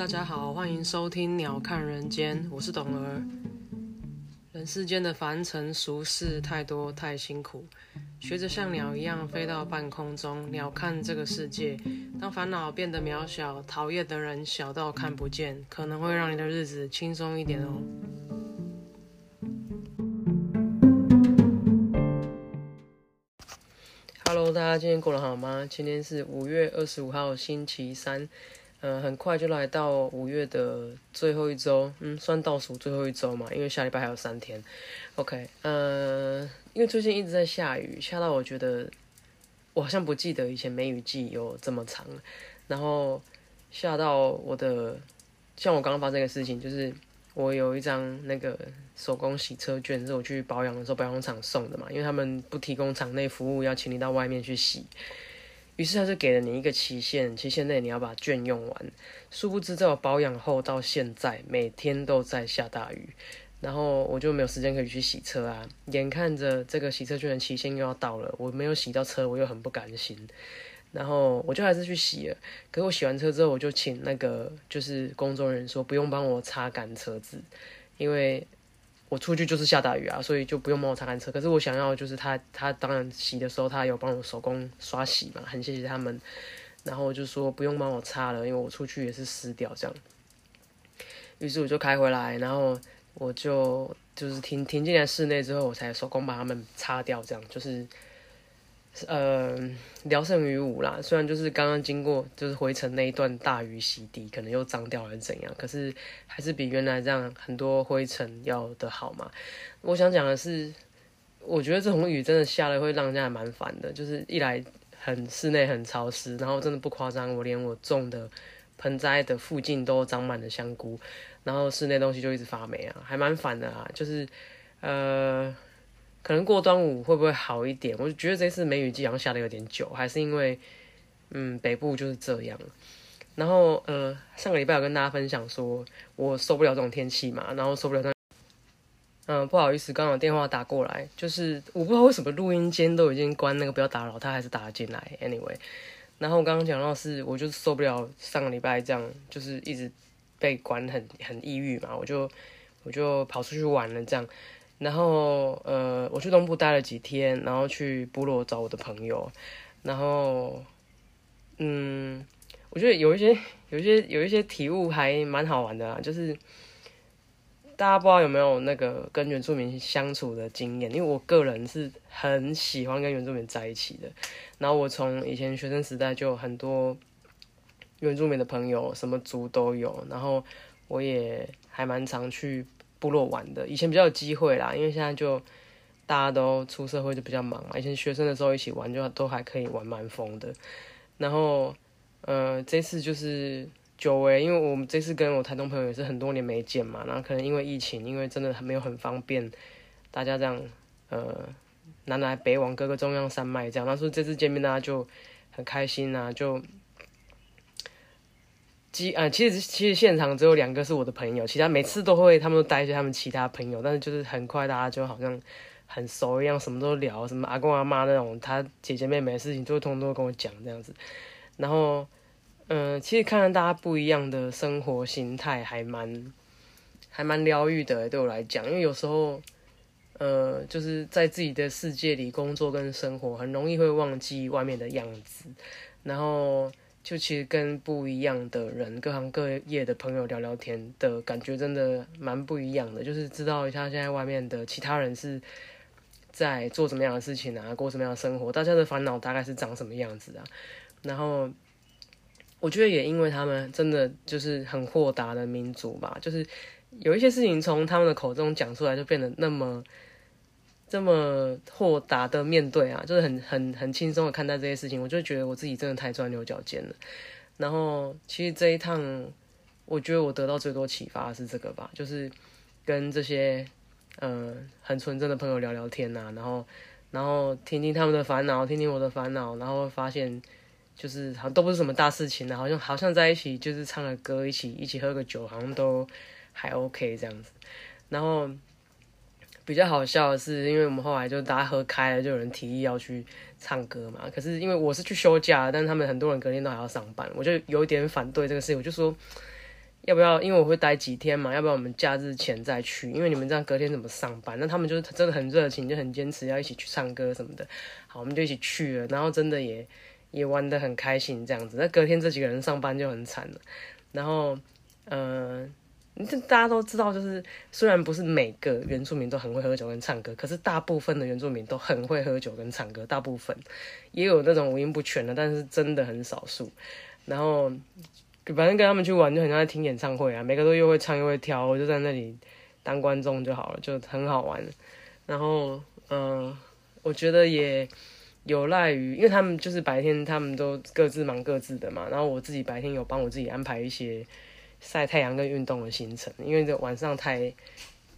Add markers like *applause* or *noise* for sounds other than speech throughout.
大家好，欢迎收听《鸟看人间》，我是董儿。人世间的凡尘俗事太多太辛苦，学着像鸟一样飞到半空中，鸟看这个世界。当烦恼变得渺小，讨厌的人小到看不见，可能会让你的日子轻松一点哦。Hello，大家今天过得好吗？今天是五月二十五号，星期三。嗯，很快就来到五月的最后一周，嗯，算倒数最后一周嘛，因为下礼拜还有三天。OK，呃，因为最近一直在下雨，下到我觉得我好像不记得以前梅雨季有这么长，然后下到我的，像我刚刚发生一个事情，就是我有一张那个手工洗车券，是我去保养的时候保养厂送的嘛，因为他们不提供厂内服务，要请你到外面去洗。于是他就给了你一个期限，期限内你要把券用完。殊不知在我保养后到现在，每天都在下大雨，然后我就没有时间可以去洗车啊。眼看着这个洗车券的期限又要到了，我没有洗到车，我又很不甘心，然后我就还是去洗了。可是我洗完车之后，我就请那个就是工作人员说不用帮我擦干车子，因为。我出去就是下大雨啊，所以就不用帮我擦干车。可是我想要就是他，他当然洗的时候他有帮我手工刷洗嘛，很谢谢他们。然后我就说不用帮我擦了，因为我出去也是湿掉这样。于是我就开回来，然后我就就是停停进来室内之后，我才手工把它们擦掉，这样就是。呃，聊胜于无啦。虽然就是刚刚经过就是回程那一段大雨洗涤，可能又脏掉还是怎样，可是还是比原来这样很多灰尘要的好嘛。我想讲的是，我觉得这种雨真的下了会让人家蛮烦的。就是一来很室内很潮湿，然后真的不夸张，我连我种的盆栽的附近都长满了香菇，然后室内东西就一直发霉啊，还蛮烦的啊。就是呃。可能过端午会不会好一点？我就觉得这次梅雨季好像下的有点久，还是因为，嗯，北部就是这样。然后，呃，上个礼拜有跟大家分享说，我受不了这种天气嘛，然后受不了那，嗯，不好意思，刚好电话打过来，就是我不知道为什么录音间都已经关那个不要打扰，他还是打了进来。Anyway，然后我刚刚讲到是，我就受不了上个礼拜这样，就是一直被管很很抑郁嘛，我就我就跑出去玩了这样。然后，呃，我去东部待了几天，然后去部落找我的朋友，然后，嗯，我觉得有一些、有一些、有一些体悟还蛮好玩的啊，就是大家不知道有没有那个跟原住民相处的经验，因为我个人是很喜欢跟原住民在一起的，然后我从以前学生时代就有很多原住民的朋友，什么族都有，然后我也还蛮常去。部落玩的，以前比较有机会啦，因为现在就大家都出社会就比较忙嘛。以前学生的时候一起玩，就都还可以玩蛮疯的。然后，呃，这次就是久违，因为我们这次跟我台东朋友也是很多年没见嘛，然后可能因为疫情，因为真的没有很方便，大家这样呃南来北往各个中央山脉这样。他说这次见面大家就很开心啊，就。其呃，其实其实现场只有两个是我的朋友，其他每次都会他们都带一些他们其他朋友，但是就是很快大家就好像很熟一样，什么都聊，什么阿公阿妈那种他姐姐妹妹的事情，就会通通跟我讲这样子。然后，嗯，其实看到大家不一样的生活心态，还蛮还蛮疗愈的，对我来讲，因为有时候，呃，就是在自己的世界里工作跟生活，很容易会忘记外面的样子，然后。就其实跟不一样的人、各行各业的朋友聊聊天的感觉，真的蛮不一样的。就是知道一下现在外面的其他人是在做什么样的事情啊，过什么样的生活，大家的烦恼大概是长什么样子啊。然后我觉得也因为他们真的就是很豁达的民族吧，就是有一些事情从他们的口中讲出来，就变得那么。这么豁达的面对啊，就是很很很轻松的看待这些事情，我就觉得我自己真的太钻牛角尖了。然后其实这一趟，我觉得我得到最多启发是这个吧，就是跟这些嗯很纯真的朋友聊聊天呐，然后然后听听他们的烦恼，听听我的烦恼，然后发现就是好像都不是什么大事情啊，好像好像在一起就是唱个歌，一起一起喝个酒，好像都还 OK 这样子，然后。比较好笑的是，因为我们后来就大家喝开了，就有人提议要去唱歌嘛。可是因为我是去休假，但他们很多人隔天都还要上班，我就有点反对这个事情。我就说，要不要？因为我会待几天嘛，要不要我们假日前再去？因为你们这样隔天怎么上班？那他们就是真的很热情，就很坚持要一起去唱歌什么的。好，我们就一起去了，然后真的也也玩得很开心这样子。那隔天这几个人上班就很惨了。然后，嗯，这大家都知道，就是虽然不是每个原住民都很会喝酒跟唱歌，可是大部分的原住民都很会喝酒跟唱歌。大部分也有那种五音不全的，但是真的很少数。然后。反正跟他们去玩就很像在听演唱会啊，每个都又会唱又会跳，我就在那里当观众就好了，就很好玩。然后，嗯，我觉得也有赖于，因为他们就是白天他们都各自忙各自的嘛，然后我自己白天有帮我自己安排一些晒太阳跟运动的行程，因为这晚上太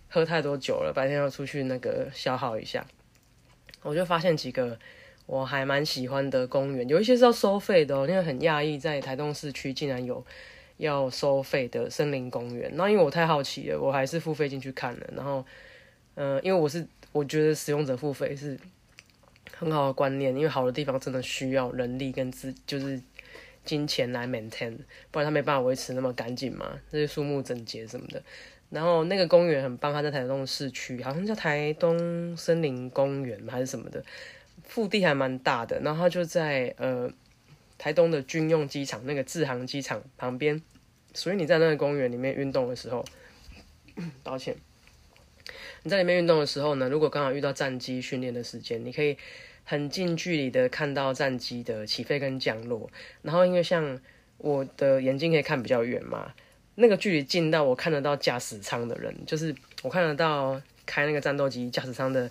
喝太多酒了，白天要出去那个消耗一下，我就发现几个。我还蛮喜欢的公园，有一些是要收费的哦。因为很讶异，在台东市区竟然有要收费的森林公园。那因为我太好奇了，我还是付费进去看了。然后，嗯，因为我是我觉得使用者付费是很好的观念，因为好的地方真的需要人力跟资，就是金钱来 maintain，不然它没办法维持那么干净嘛，这些树木整洁什么的。然后那个公园很棒，它在台东市区，好像叫台东森林公园还是什么的。腹地还蛮大的，然后它就在呃台东的军用机场那个志航机场旁边，所以你在那个公园里面运动的时候，*coughs* 抱歉，你在里面运动的时候呢，如果刚好遇到战机训练的时间，你可以很近距离的看到战机的起飞跟降落，然后因为像我的眼睛可以看比较远嘛，那个距离近到我看得到驾驶舱的人，就是我看得到开那个战斗机驾驶舱的。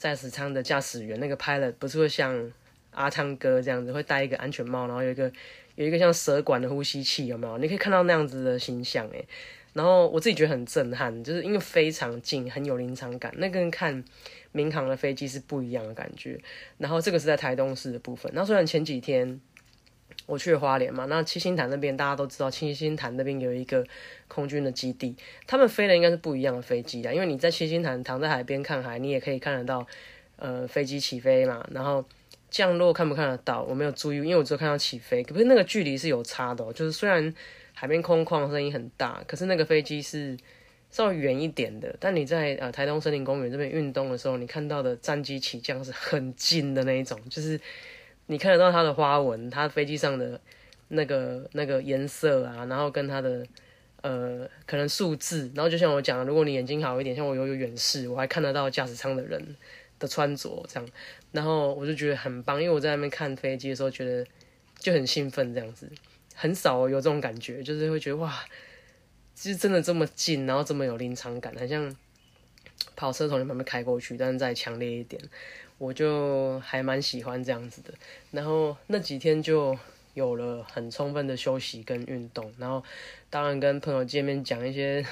驾驶舱的驾驶员，那个 pilot 不是会像阿汤哥这样子，会戴一个安全帽，然后有一个有一个像蛇管的呼吸器，有没有？你可以看到那样子的形象，诶。然后我自己觉得很震撼，就是因为非常近，很有临场感，那跟看民航的飞机是不一样的感觉。然后这个是在台东市的部分，那虽然前几天。我去花莲嘛，那七星潭那边大家都知道，七星潭那边有一个空军的基地，他们飞的应该是不一样的飞机啊。因为你在七星潭躺在海边看海，你也可以看得到，呃，飞机起飞嘛，然后降落看不看得到？我没有注意，因为我只有看到起飞，可是那个距离是有差的，就是虽然海边空旷，声音很大，可是那个飞机是稍微远一点的。但你在呃台东森林公园这边运动的时候，你看到的战机起降是很近的那一种，就是。你看得到它的花纹，它飞机上的那个那个颜色啊，然后跟它的呃可能数字，然后就像我讲，如果你眼睛好一点，像我有有远视，我还看得到驾驶舱的人的穿着这样，然后我就觉得很棒，因为我在那边看飞机的时候，觉得就很兴奋这样子，很少有这种感觉，就是会觉得哇，其实真的这么近，然后这么有临场感，很像跑车从你旁边开过去，但是再强烈一点。我就还蛮喜欢这样子的，然后那几天就有了很充分的休息跟运动，然后当然跟朋友见面讲一些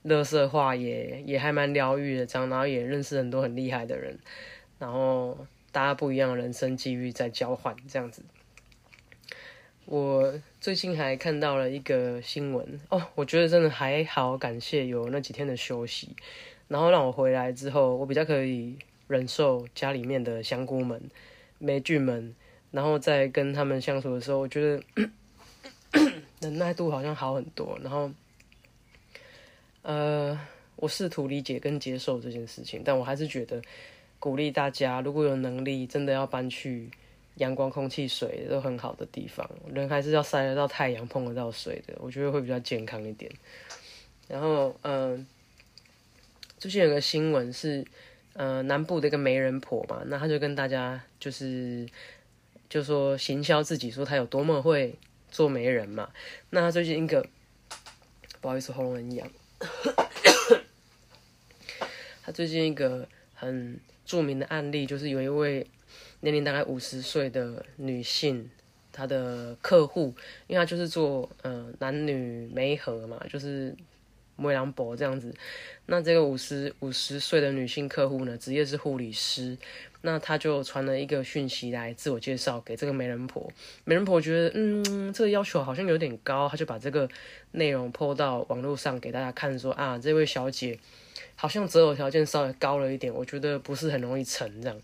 乐色话，也也还蛮疗愈的，这样，然后也认识很多很厉害的人，然后大家不一样的人生机遇在交换这样子。我最近还看到了一个新闻哦，我觉得真的还好，感谢有那几天的休息，然后让我回来之后，我比较可以。忍受家里面的香菇们、霉菌们，然后在跟他们相处的时候，我觉得 *coughs* 忍耐度好像好很多。然后，呃，我试图理解跟接受这件事情，但我还是觉得鼓励大家，如果有能力，真的要搬去阳光、空气、水都很好的地方。人还是要晒得到太阳、碰得到水的，我觉得会比较健康一点。然后，嗯，最近有个新闻是。呃，南部的一个媒人婆嘛，那他就跟大家就是，就说行销自己，说他有多么会做媒人嘛。那他最近一个，不好意思，喉咙很痒。他最近一个很著名的案例，就是有一位年龄大概五十岁的女性，她的客户，因为她就是做呃男女媒合嘛，就是。梅良博这样子，那这个五十五十岁的女性客户呢，职业是护理师，那他就传了一个讯息来自我介绍给这个媒人婆，媒人婆觉得嗯这个要求好像有点高，他就把这个内容抛到网络上给大家看，说啊这位小姐好像择偶条件稍微高了一点，我觉得不是很容易成这样。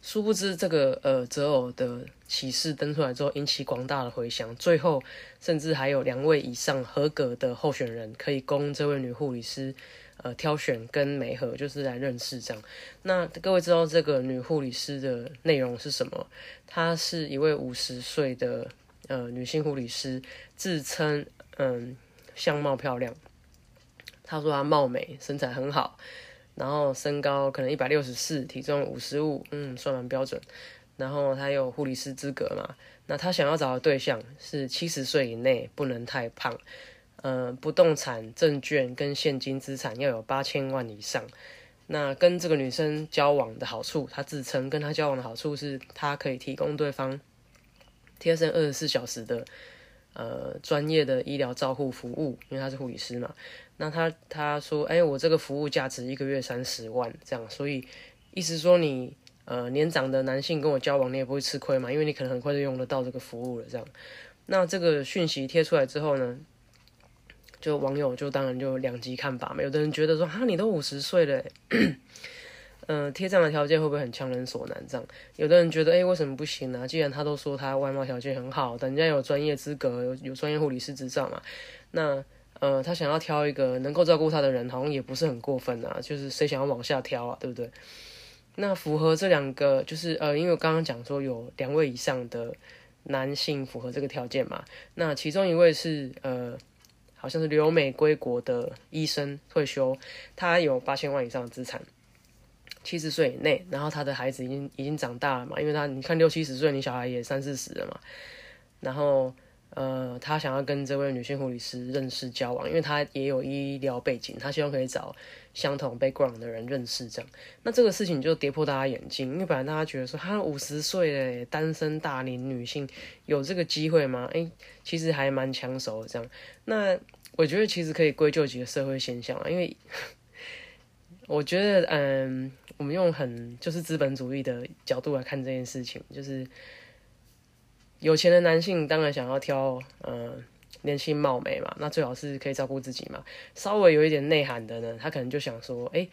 殊不知，这个呃择偶的启示登出来之后，引起广大的回响。最后，甚至还有两位以上合格的候选人可以供这位女护理师呃挑选跟媒合，就是来认识这样。那各位知道这个女护理师的内容是什么？她是一位五十岁的呃女性护理师，自称嗯相貌漂亮。她说她貌美，身材很好。然后身高可能一百六十四，体重五十五，嗯，算蛮标准。然后他有护理师资格嘛？那他想要找的对象是七十岁以内，不能太胖。呃，不动产证券跟现金资产要有八千万以上。那跟这个女生交往的好处，他自称跟他交往的好处是，他可以提供对方贴身二十四小时的呃专业的医疗照护服务，因为他是护理师嘛。那他他说，哎，我这个服务价值一个月三十万，这样，所以意思说你呃年长的男性跟我交往，你也不会吃亏嘛，因为你可能很快就用得到这个服务了，这样。那这个讯息贴出来之后呢，就网友就当然就两极看法嘛，有的人觉得说，哈，你都五十岁了，嗯，贴这样的条件会不会很强人所难？这样，有的人觉得，哎，为什么不行呢？既然他都说他外貌条件很好，人家有专业资格，有有专业护理师执照嘛，那。呃，他想要挑一个能够照顾他的人，好像也不是很过分啊。就是谁想要往下挑啊，对不对？那符合这两个，就是呃，因为我刚刚讲说有两位以上的男性符合这个条件嘛。那其中一位是呃，好像是留美归国的医生退休，他有八千万以上的资产，七十岁以内，然后他的孩子已经已经长大了嘛，因为他你看六七十岁，你小孩也三四十了嘛，然后。呃，他想要跟这位女性护理师认识交往，因为他也有医疗背景，他希望可以找相同 background 的人认识这样。那这个事情就跌破大家眼镜，因为本来大家觉得说，他五十岁的单身大龄女性有这个机会吗？诶，其实还蛮抢手的这样。那我觉得其实可以归咎几个社会现象啊，因为我觉得，嗯，我们用很就是资本主义的角度来看这件事情，就是。有钱的男性当然想要挑，呃，年轻貌美嘛，那最好是可以照顾自己嘛。稍微有一点内涵的呢，他可能就想说，哎，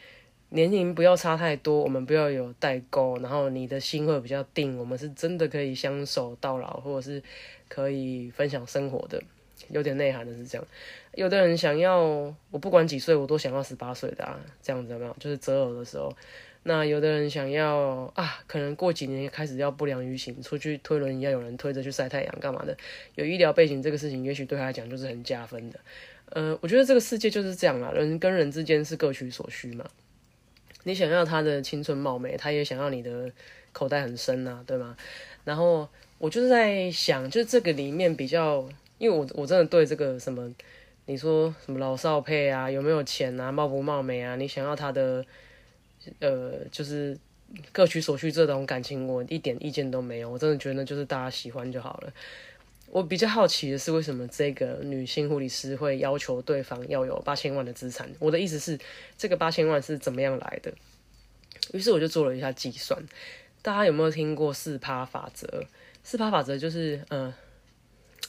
年龄不要差太多，我们不要有代沟，然后你的心会比较定，我们是真的可以相守到老，或者是可以分享生活的。有点内涵的是这样。有的人想要，我不管几岁，我都想要十八岁的啊，这样子有没有？就是择偶的时候。那有的人想要啊，可能过几年开始要不良于行，出去推轮椅要有人推着去晒太阳干嘛的？有医疗背景这个事情，也许对他来讲就是很加分的。呃，我觉得这个世界就是这样啦，人跟人之间是各取所需嘛。你想要他的青春貌美，他也想要你的口袋很深呐，对吗？然后我就是在想，就这个里面比较，因为我我真的对这个什么，你说什么老少配啊，有没有钱啊，貌不貌美啊，你想要他的。呃，就是各取所需这种感情，我一点意见都没有。我真的觉得就是大家喜欢就好了。我比较好奇的是，为什么这个女性护理师会要求对方要有八千万的资产？我的意思是，这个八千万是怎么样来的？于是我就做了一下计算。大家有没有听过四趴法则？四趴法则就是，呃，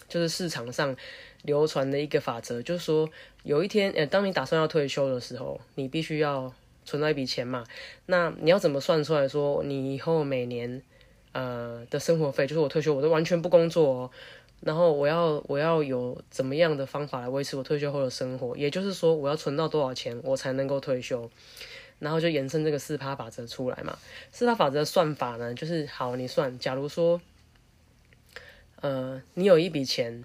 就是市场上流传的一个法则，就是说，有一天，呃，当你打算要退休的时候，你必须要。存到一笔钱嘛，那你要怎么算出来说你以后每年呃的生活费，就是我退休我都完全不工作哦，然后我要我要有怎么样的方法来维持我退休后的生活，也就是说我要存到多少钱我才能够退休，然后就延伸这个四趴法则出来嘛。四趴法则的算法呢，就是好你算，假如说呃你有一笔钱。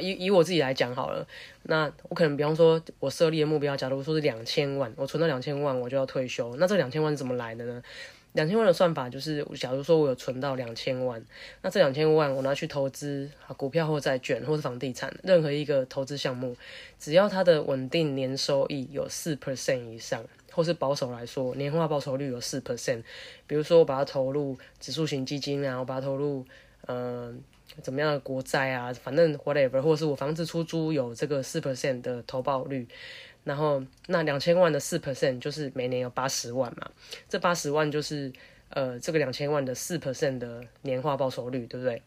以以我自己来讲好了，那我可能比方说，我设立的目标，假如说是两千万，我存到两千万，我就要退休。那这两千万是怎么来的呢？两千万的算法就是，假如说我有存到两千万，那这两千万我拿去投资啊，股票或债券或是房地产，任何一个投资项目，只要它的稳定年收益有四 percent 以上，或是保守来说，年化报酬率有四 percent，比如说我把它投入指数型基金啊，我把它投入，嗯。怎么样的国债啊，反正 whatever，或者是我房子出租有这个四 percent 的投保率，然后那两千万的四 percent 就是每年有八十万嘛，这八十万就是呃这个两千万的四 percent 的年化报酬率，对不对？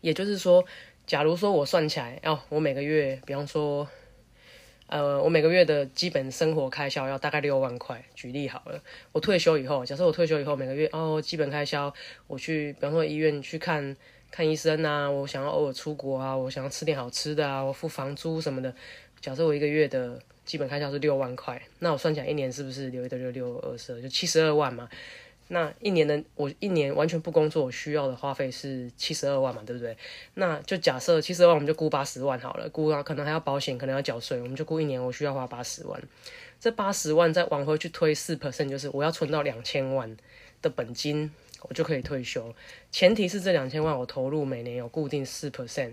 也就是说，假如说我算起来，哦，我每个月，比方说，呃，我每个月的基本生活开销要大概六万块。举例好了，我退休以后，假设我退休以后每个月哦，基本开销我去，比方说医院去看看医生啊，我想要偶尔出国啊，我想要吃点好吃的啊，我付房租什么的。假设我一个月的基本开销是六万块，那我算起来一年是不是留一六六二十二，就七十二万嘛？那一年的我一年完全不工作，我需要的花费是七十二万嘛，对不对？那就假设七十二万，我们就估八十万好了，估啊，可能还要保险，可能要缴税，我们就估一年我需要花八十万。这八十万再往回去推四 percent，就是我要存到两千万的本金，我就可以退休。前提是这两千万我投入每年有固定四 percent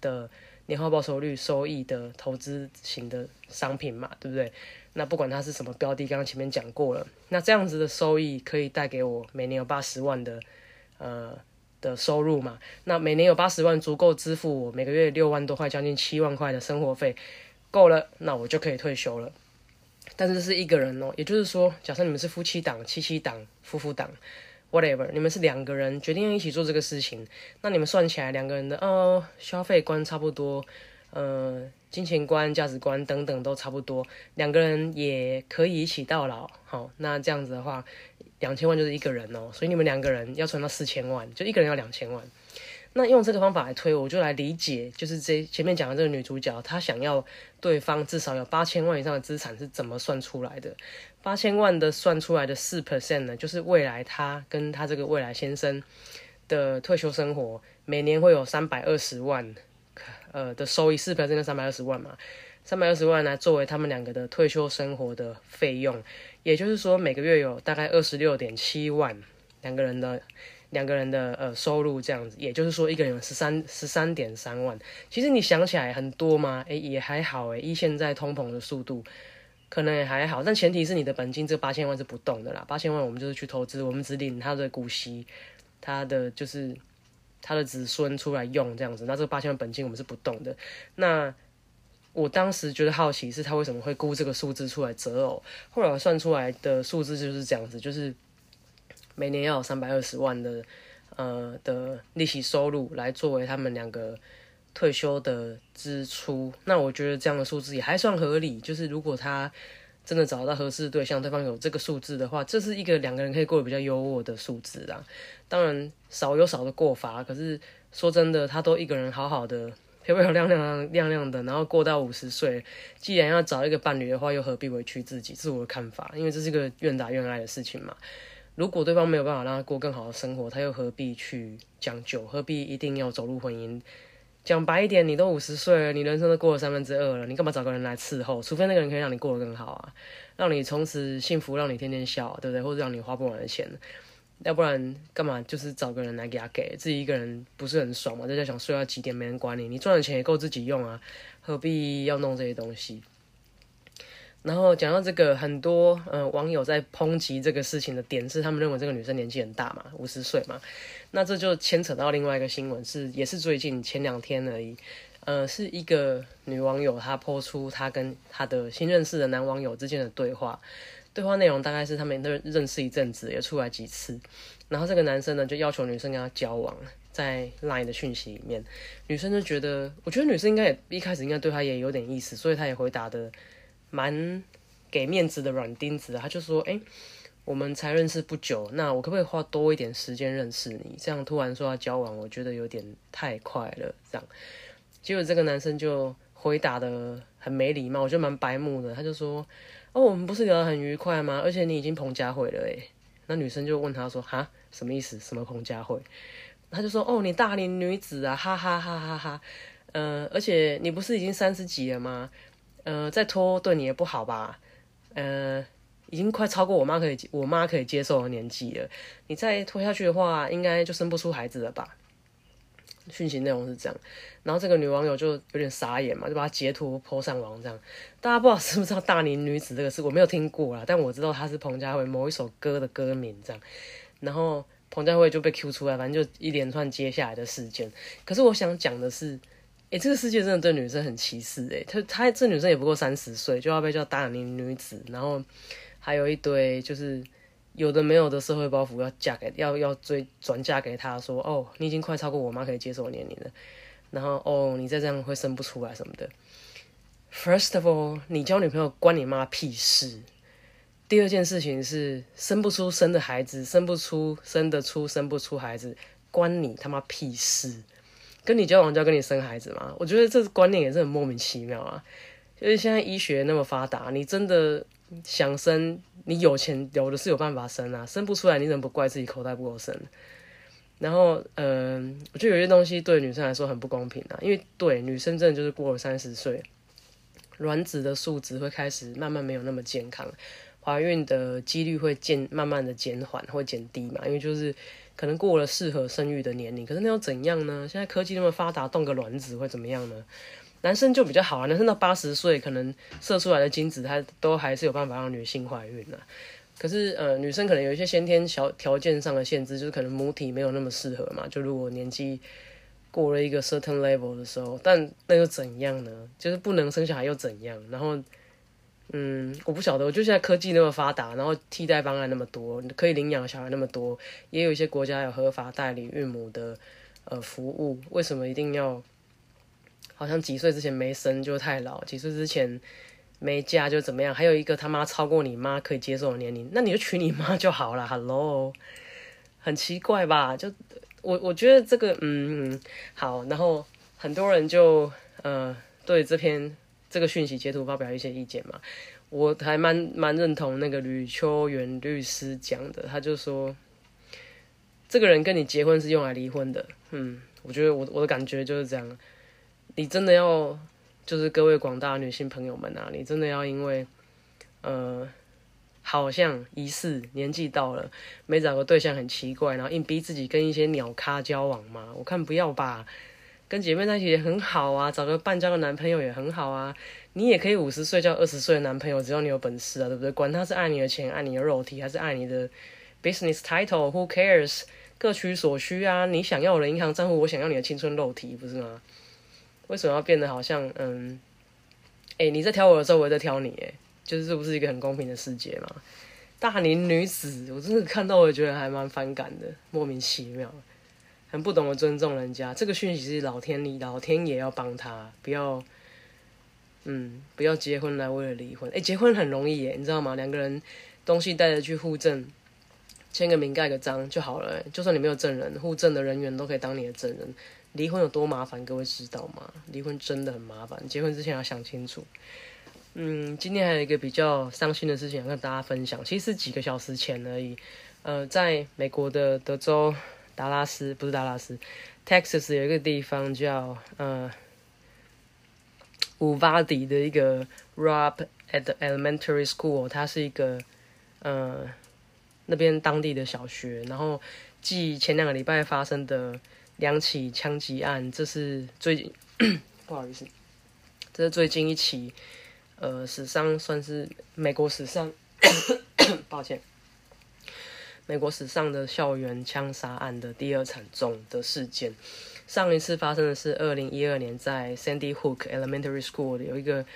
的年化报酬率收益的投资型的商品嘛，对不对？那不管它是什么标的，刚刚前面讲过了。那这样子的收益可以带给我每年有八十万的呃的收入嘛？那每年有八十万足够支付我每个月六万多块，将近七万块的生活费，够了，那我就可以退休了。但是是一个人哦，也就是说，假设你们是夫妻档、妻妻档、夫妇档，whatever，你们是两个人决定一起做这个事情，那你们算起来两个人的呃消费观差不多。呃，金钱观、价值观等等都差不多，两个人也可以一起到老。好，那这样子的话，两千万就是一个人哦，所以你们两个人要存到四千万，就一个人要两千万。那用这个方法来推，我就来理解，就是这前面讲的这个女主角，她想要对方至少有八千万以上的资产是怎么算出来的？八千万的算出来的四 percent 呢，就是未来她跟她这个未来先生的退休生活，每年会有三百二十万。呃的收益四 percent 就三百二十万嘛，三百二十万来作为他们两个的退休生活的费用，也就是说每个月有大概二十六点七万两个人的两个人的呃收入这样子，也就是说一个人有十三十三点三万。其实你想起来很多吗？诶，也还好诶，依现在通膨的速度，可能也还好。但前提是你的本金这八千万是不动的啦，八千万我们就是去投资，我们只领他的股息，他的就是。他的子孙出来用这样子，那这八千万本金我们是不动的。那我当时觉得好奇是他为什么会估这个数字出来择偶，后来算出来的数字就是这样子，就是每年要有三百二十万的呃的利息收入来作为他们两个退休的支出。那我觉得这样的数字也还算合理，就是如果他。真的找到合适的对象，对方有这个数字的话，这是一个两个人可以过得比较优渥的数字啊。当然少有少的过法，可是说真的，他都一个人好好的漂漂亮亮亮亮的，然后过到五十岁，既然要找一个伴侣的话，又何必委屈自己？是我的看法，因为这是一个愿打愿挨的事情嘛。如果对方没有办法让他过更好的生活，他又何必去将就？何必一定要走入婚姻？讲白一点，你都五十岁了，你人生都过了三分之二了，你干嘛找个人来伺候？除非那个人可以让你过得更好啊，让你从此幸福，让你天天笑，对不对？或者让你花不完的钱，要不然干嘛就是找个人来给他给自己一个人不是很爽嘛？在家想睡到几点没人管你，你赚的钱也够自己用啊，何必要弄这些东西？然后讲到这个，很多呃网友在抨击这个事情的点是，他们认为这个女生年纪很大嘛，五十岁嘛。那这就牵扯到另外一个新闻，是也是最近前两天而已。呃，是一个女网友她抛出她跟她的新认识的男网友之间的对话，对话内容大概是他们认认识一阵子，也出来几次。然后这个男生呢就要求女生跟他交往，在 LINE 的讯息里面，女生就觉得，我觉得女生应该也一开始应该对他也有点意思，所以他也回答的。蛮给面子的软钉子，他就说：“哎，我们才认识不久，那我可不可以花多一点时间认识你？这样突然说要交往，我觉得有点太快了。”这样，结果这个男生就回答的很没礼貌，我觉得蛮白目的。他就说：“哦，我们不是聊得很愉快吗？而且你已经彭佳慧了。”哎，那女生就问他说：“哈，什么意思？什么彭佳慧？”他就说：“哦，你大龄女子啊，哈哈哈哈哈。呃，而且你不是已经三十几了吗？”呃，再拖对你也不好吧？呃，已经快超过我妈可以我妈可以接受的年纪了。你再拖下去的话，应该就生不出孩子了吧？讯息内容是这样，然后这个女网友就有点傻眼嘛，就把它截图泼上网这样。大家不知道知不知道大龄女子这个事，我没有听过啦，但我知道她是彭佳慧某一首歌的歌名这样。然后彭佳慧就被 Q 出来，反正就一连串接下来的事件。可是我想讲的是。哎，这个世界真的对女生很歧视哎！她她这女生也不过三十岁，就要被叫大龄女子，然后还有一堆就是有的没有的社会包袱要嫁给要要追转嫁给她，说哦，你已经快超过我妈可以接受的年龄了，然后哦，你再这样会生不出来什么的。First of all，你交女朋友关你妈屁事。第二件事情是生不出生的孩子，生不出生得出生不出孩子，关你他妈屁事。跟你交往就要跟你生孩子吗？我觉得这观念也是很莫名其妙啊。就是现在医学那么发达，你真的想生，你有钱有的是有办法生啊，生不出来你怎么不怪自己口袋不够深？然后，嗯，我觉得有些东西对女生来说很不公平啊，因为对女生真的就是过了三十岁，卵子的数值会开始慢慢没有那么健康，怀孕的几率会渐慢慢的减缓或减低嘛，因为就是可能过了适合生育的年龄。可是那又怎样呢？现在科技那么发达，冻个卵子会怎么样呢？男生就比较好啊，男生到八十岁可能射出来的精子，他都还是有办法让女性怀孕的。可是，呃，女生可能有一些先天小条件上的限制，就是可能母体没有那么适合嘛。就如果年纪过了一个 certain level 的时候，但那又怎样呢？就是不能生小孩又怎样？然后，嗯，我不晓得。我就现在科技那么发达，然后替代方案那么多，可以领养小孩那么多，也有一些国家有合法代理孕母的呃服务，为什么一定要好像几岁之前没生就太老，几岁之前？没嫁就怎么样？还有一个他妈超过你妈可以接受的年龄，那你就娶你妈就好了。Hello，很奇怪吧？就我我觉得这个嗯好，然后很多人就呃对这篇这个讯息截图发表一些意见嘛。我还蛮蛮认同那个吕秋元律师讲的，他就说这个人跟你结婚是用来离婚的。嗯，我觉得我我的感觉就是这样，你真的要。就是各位广大女性朋友们啊，你真的要因为，呃，好像疑似年纪到了，没找个对象很奇怪，然后硬逼自己跟一些鸟咖交往吗？我看不要吧，跟姐妹在一起也很好啊，找个半交个男朋友也很好啊。你也可以五十岁交二十岁的男朋友，只要你有本事啊，对不对？管他是爱你的钱、爱你的肉体，还是爱你的 business title，who cares？各取所需啊。你想要我的银行账户，我想要你的青春肉体，不是吗？为什么要变得好像嗯，哎，你在挑我的时候，我也在挑你，哎，就是这不是一个很公平的世界吗？大龄女子，我真的看到，我觉得还蛮反感的，莫名其妙，很不懂得尊重人家。这个讯息是老天理，老天也要帮他，不要，嗯，不要结婚来为了离婚。哎，结婚很容易耶，你知道吗？两个人东西带着去户政，签个名，盖个章就好了。就算你没有证人，户政的人员都可以当你的证人。离婚有多麻烦，各位知道吗？离婚真的很麻烦，结婚之前要想清楚。嗯，今天还有一个比较伤心的事情要跟大家分享，其实是几个小时前而已。呃，在美国的德州达拉斯，不是达拉斯，Texas 有一个地方叫呃五巴迪的一个 Rob at the Elementary School，它是一个呃那边当地的小学，然后继前两个礼拜发生的。两起枪击案，这是最近 *coughs* 不好意思，这是最近一起，呃，史上算是美国史上，*coughs* 抱歉，美国史上的校园枪杀案的第二惨重的事件。上一次发生的是二零一二年在 Sandy Hook Elementary School 有一个，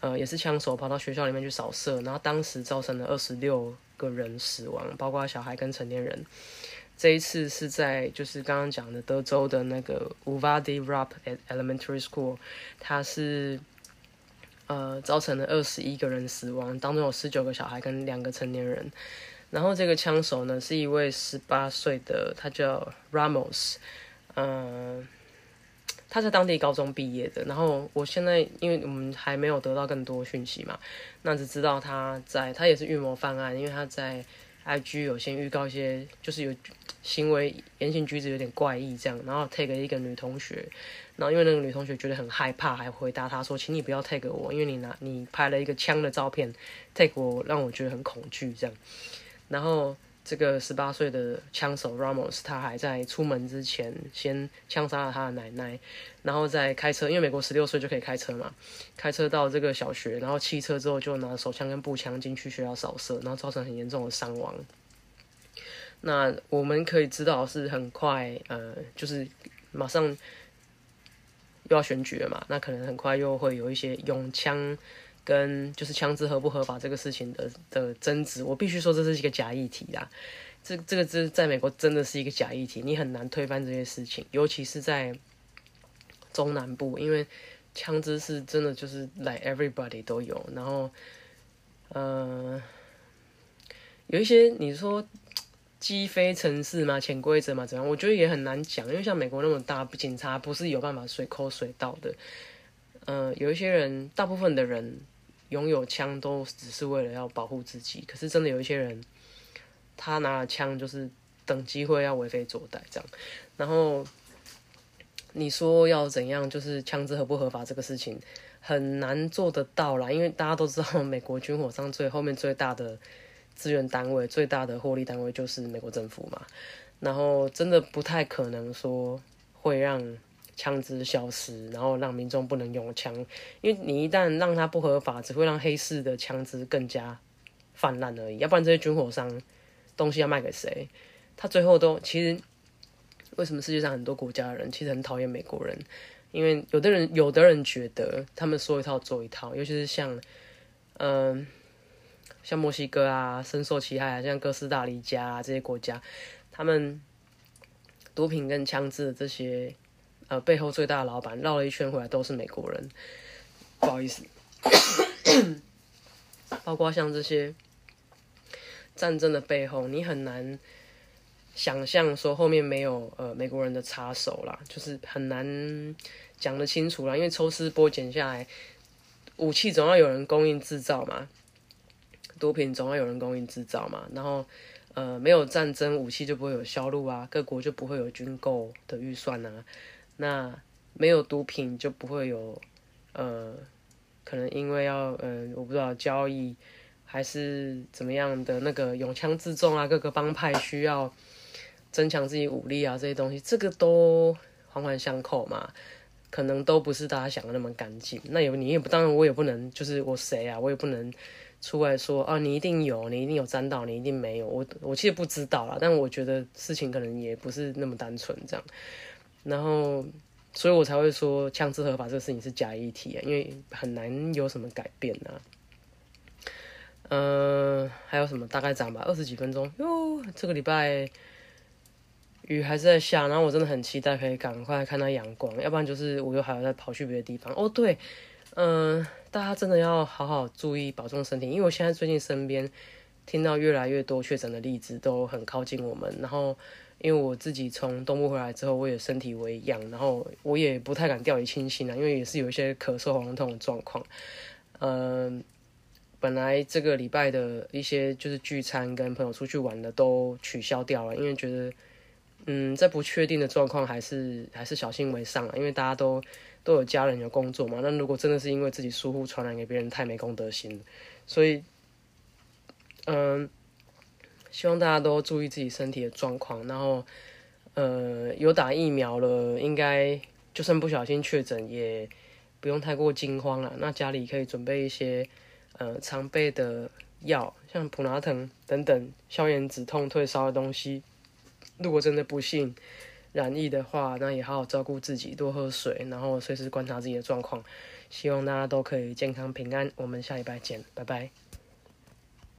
呃，也是枪手跑到学校里面去扫射，然后当时造成了二十六个人死亡，包括小孩跟成年人。这一次是在就是刚刚讲的德州的那个 Uvalde Rob Elementary School，它是呃造成了二十一个人死亡，当中有十九个小孩跟两个成年人。然后这个枪手呢是一位十八岁的，他叫 Ramos，嗯，他在当地高中毕业的。然后我现在因为我们还没有得到更多讯息嘛，那只知道他在他也是预谋犯案，因为他在。IG 有先预告一些，就是有行为言行举止有点怪异这样，然后 tag 一个女同学，然后因为那个女同学觉得很害怕，还回答他说：“请你不要 take 我，因为你拿你拍了一个枪的照片 take 我让我觉得很恐惧这样。”然后。这个十八岁的枪手 Ramos，他还在出门之前先枪杀了他的奶奶，然后再开车，因为美国十六岁就可以开车嘛，开车到这个小学，然后弃车之后就拿手枪跟步枪进去学校扫射，然后造成很严重的伤亡。那我们可以知道是很快，呃，就是马上又要选举了嘛，那可能很快又会有一些用枪。跟就是枪支合不合法这个事情的的争执，我必须说这是一个假议题啦。这这个这在美国真的是一个假议题，你很难推翻这些事情，尤其是在中南部，因为枪支是真的就是 like everybody 都有，然后，呃，有一些你说击飞城市嘛，潜规则嘛，怎样？我觉得也很难讲，因为像美国那么大，警察不是有办法随口随到的。呃，有一些人，大部分的人拥有枪都只是为了要保护自己，可是真的有一些人，他拿了枪就是等机会要为非作歹这样，然后。你说要怎样？就是枪支合不合法这个事情很难做得到啦，因为大家都知道，美国军火商最后面最大的资源单位、最大的获利单位就是美国政府嘛。然后真的不太可能说会让枪支消失，然后让民众不能用枪，因为你一旦让它不合法，只会让黑市的枪支更加泛滥而已。要不然这些军火商东西要卖给谁？他最后都其实。为什么世界上很多国家的人其实很讨厌美国人？因为有的人有的人觉得他们说一套做一套，尤其是像嗯像墨西哥啊，深受其害啊，像哥斯达黎加啊这些国家，他们毒品跟枪支的这些呃背后最大的老板绕了一圈回来都是美国人。不好意思，包括像这些战争的背后，你很难。想象说后面没有呃美国人的插手啦，就是很难讲得清楚啦，因为抽丝剥茧下来，武器总要有人供应制造嘛，毒品总要有人供应制造嘛，然后呃没有战争，武器就不会有销路啊，各国就不会有军购的预算啊，那没有毒品就不会有呃可能因为要呃我不知道交易还是怎么样的那个拥枪自重啊，各个帮派需要。增强自己武力啊，这些东西，这个都环环相扣嘛，可能都不是大家想的那么干净。那有你也不，当然我也不能，就是我谁啊，我也不能出来说啊，你一定有，你一定有沾到，你一定没有。我我其实不知道啦，但我觉得事情可能也不是那么单纯这样。然后，所以我才会说枪支合法这个事情是假议题，因为很难有什么改变啊。嗯，还有什么？大概讲吧，二十几分钟哟。这个礼拜。雨还是在下，然后我真的很期待可以赶快看到阳光，要不然就是我又还要再跑去别的地方。哦，对，嗯，大家真的要好好注意保重身体，因为我现在最近身边听到越来越多确诊的例子都很靠近我们，然后因为我自己从东部回来之后，我也身体微恙，然后我也不太敢掉以轻心啊，因为也是有一些咳嗽、喉咙痛的状况。嗯，本来这个礼拜的一些就是聚餐跟朋友出去玩的都取消掉了，因为觉得。嗯，在不确定的状况，还是还是小心为上啊。因为大家都都有家人有工作嘛。那如果真的是因为自己疏忽传染给别人，太没公德心。所以，嗯，希望大家都注意自己身体的状况。然后，呃，有打疫苗了，应该就算不小心确诊，也不用太过惊慌了。那家里可以准备一些呃常备的药，像普拿疼等等消炎止痛退烧的东西。如果真的不幸染疫的话，那也好好照顾自己，多喝水，然后随时观察自己的状况。希望大家都可以健康平安。我们下礼拜见，拜拜。